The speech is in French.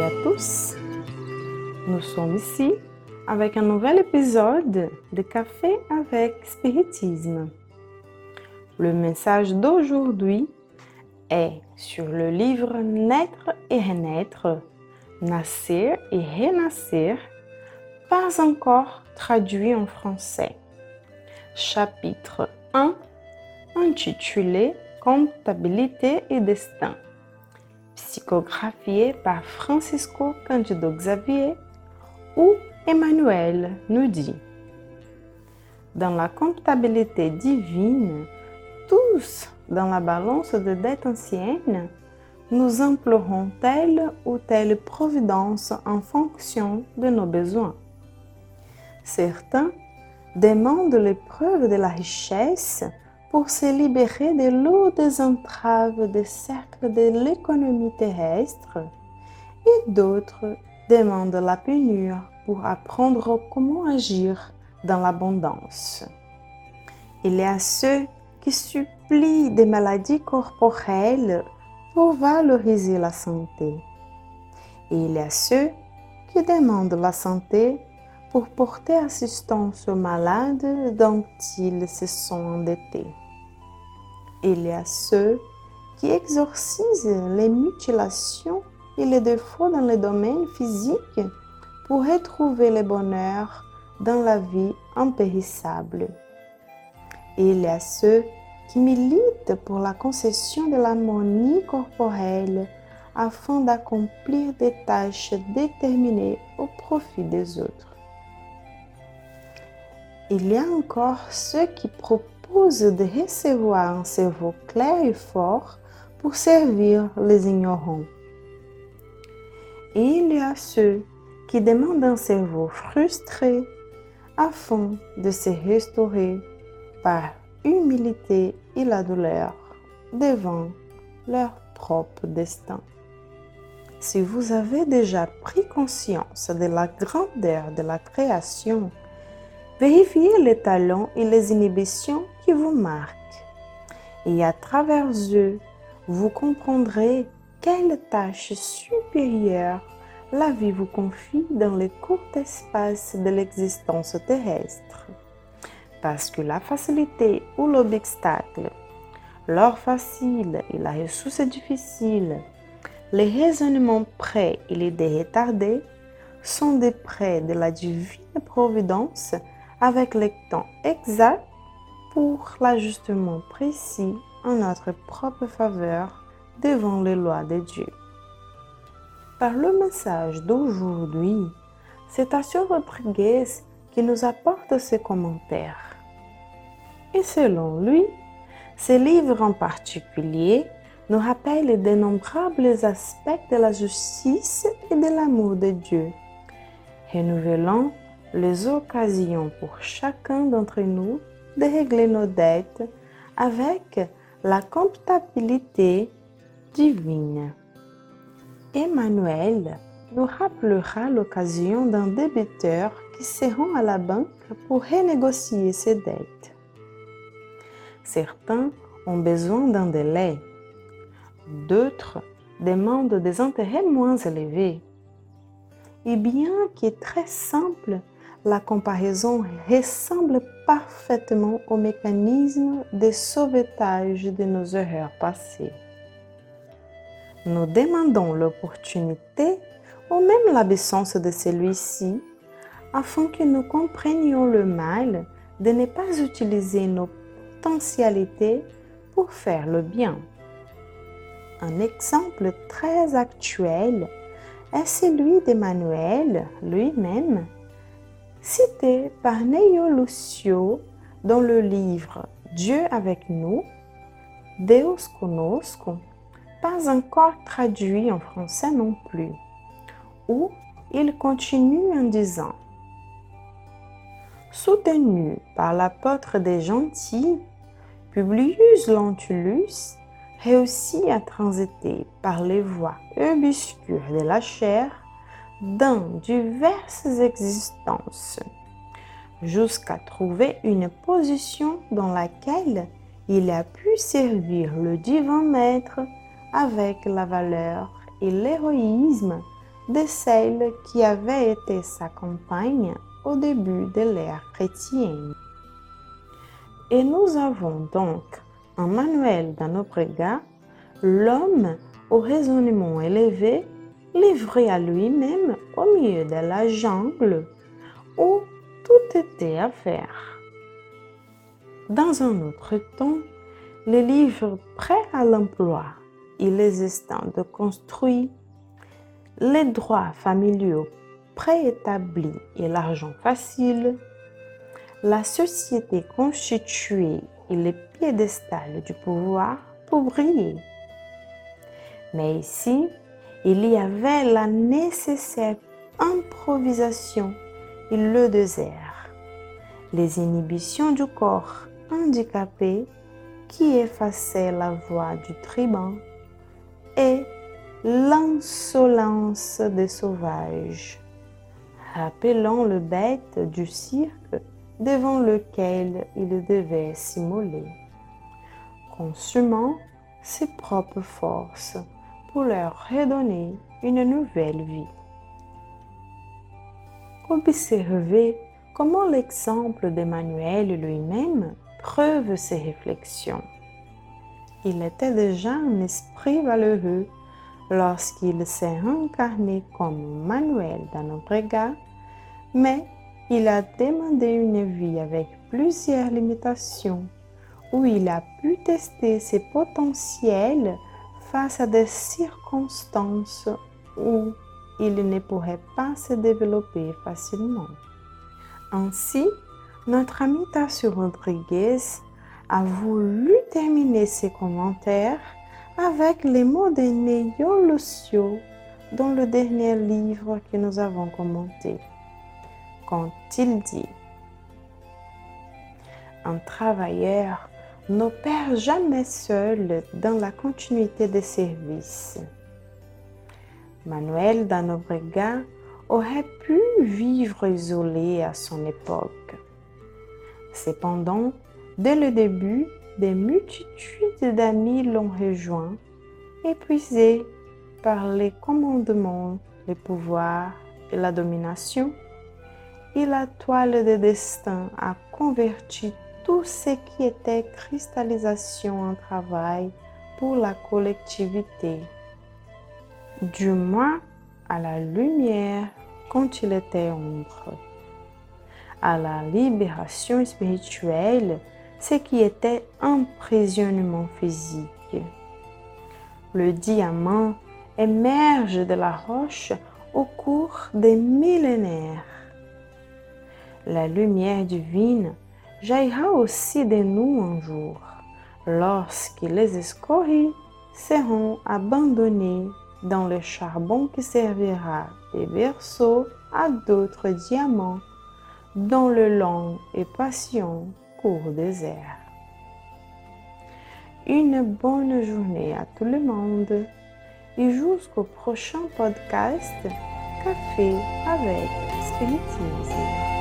à tous. Nous sommes ici avec un nouvel épisode de Café avec Spiritisme. Le message d'aujourd'hui est sur le livre Naître et renaître, Nascer et renascer, pas encore traduit en français. Chapitre 1 intitulé Comptabilité et destin psychographié par Francisco Candido Xavier, où Emmanuel nous dit Dans la comptabilité divine, tous dans la balance de dette ancienne, nous implorons telle ou telle providence en fonction de nos besoins. Certains demandent l'épreuve de la richesse pour se libérer de lourdes entraves des cercles de l'économie terrestre et d'autres demandent la pénurie pour apprendre comment agir dans l'abondance. Il y a ceux qui supplient des maladies corporelles pour valoriser la santé. Et il y a ceux qui demandent la santé pour porter assistance aux malades dont ils se sont endettés il y a ceux qui exorcisent les mutilations et les défauts dans le domaine physique pour retrouver le bonheur dans la vie impérissable. Il y a ceux qui militent pour la concession de l'harmonie corporelle afin d'accomplir des tâches déterminées au profit des autres. Il y a encore ceux qui proposent de recevoir un cerveau clair et fort pour servir les ignorants. Il y a ceux qui demandent un cerveau frustré afin de se restaurer par humilité et la douleur devant leur propre destin. Si vous avez déjà pris conscience de la grandeur de la création, Vérifiez les talents et les inhibitions qui vous marquent. Et à travers eux, vous comprendrez quelle tâche supérieure la vie vous confie dans le court espace de l'existence terrestre. Parce que la facilité ou l'obstacle, l'or facile et la ressource difficile, les raisonnements prêts et les dés retardés sont des prêts de la divine providence avec le temps exact pour l'ajustement précis en notre propre faveur devant les lois de Dieu. Par le message d'aujourd'hui, c'est Assio Rodriguez qui nous apporte ses commentaires. Et selon lui, ce livre en particulier nous rappelle d'innombrables aspects de la justice et de l'amour de Dieu, renouvelant les occasions pour chacun d'entre nous de régler nos dettes avec la comptabilité divine. Emmanuel nous rappellera l'occasion d'un débiteur qui se rend à la banque pour renégocier ses dettes. Certains ont besoin d'un délai, d'autres demandent des intérêts moins élevés. Et bien qu'il est très simple la comparaison ressemble parfaitement au mécanisme de sauvetage de nos erreurs passées. Nous demandons l'opportunité ou même l'absence de celui-ci afin que nous comprenions le mal de ne pas utiliser nos potentialités pour faire le bien. Un exemple très actuel est celui d'Emmanuel lui-même cité par Neio Lucio dans le livre Dieu avec nous, Deus conosco, pas encore traduit en français non plus, où il continue en disant Soutenu par l'apôtre des gentils, Publius Lentulus réussit à transiter par les voies obscures de la chair dans diverses existences, jusqu'à trouver une position dans laquelle il a pu servir le divin maître avec la valeur et l'héroïsme de celle qui avait été sa compagne au début de l'ère chrétienne. Et nous avons donc en Manuel d'Anobrega l'homme au raisonnement élevé livré à lui-même au milieu de la jungle où tout était à faire. Dans un autre temps, les livres prêts à l'emploi et les instants de construit, les droits familiaux préétablis et l'argent facile, la société constituée et les piédestals du pouvoir pour briller. Mais ici, il y avait la nécessaire improvisation et le désert, les inhibitions du corps handicapé qui effaçaient la voix du tribun et l'insolence des sauvages, rappelant le bête du cirque devant lequel il devait s'immoler, consumant ses propres forces pour leur redonner une nouvelle vie. Observez comment l'exemple d'Emmanuel lui-même preuve ces réflexions. Il était déjà un esprit valeureux lorsqu'il s'est incarné comme Manuel dans notre gars, mais il a demandé une vie avec plusieurs limitations, où il a pu tester ses potentiels face à des circonstances où il ne pourrait pas se développer facilement. Ainsi, notre ami Tassio Rodriguez a voulu terminer ses commentaires avec les mots de Neyo Lucio dans le dernier livre que nous avons commenté. Quand il dit Un travailleur n'opère jamais seul dans la continuité des services. Manuel d'Anobrega aurait pu vivre isolé à son époque. Cependant, dès le début, des multitudes d'amis l'ont rejoint, épuisés par les commandements, les pouvoirs et la domination. Et la toile de destin a converti tout ce qui était cristallisation en travail pour la collectivité, du moins à la lumière quand il était ombre, à la libération spirituelle, ce qui était emprisonnement physique. Le diamant émerge de la roche au cours des millénaires. La lumière divine jaillira aussi de nous un jour, lorsque les escories seront abandonnés dans le charbon qui servira de berceau à d'autres diamants dans le long et patient court désert. Une bonne journée à tout le monde et jusqu'au prochain podcast Café avec Spiritisme.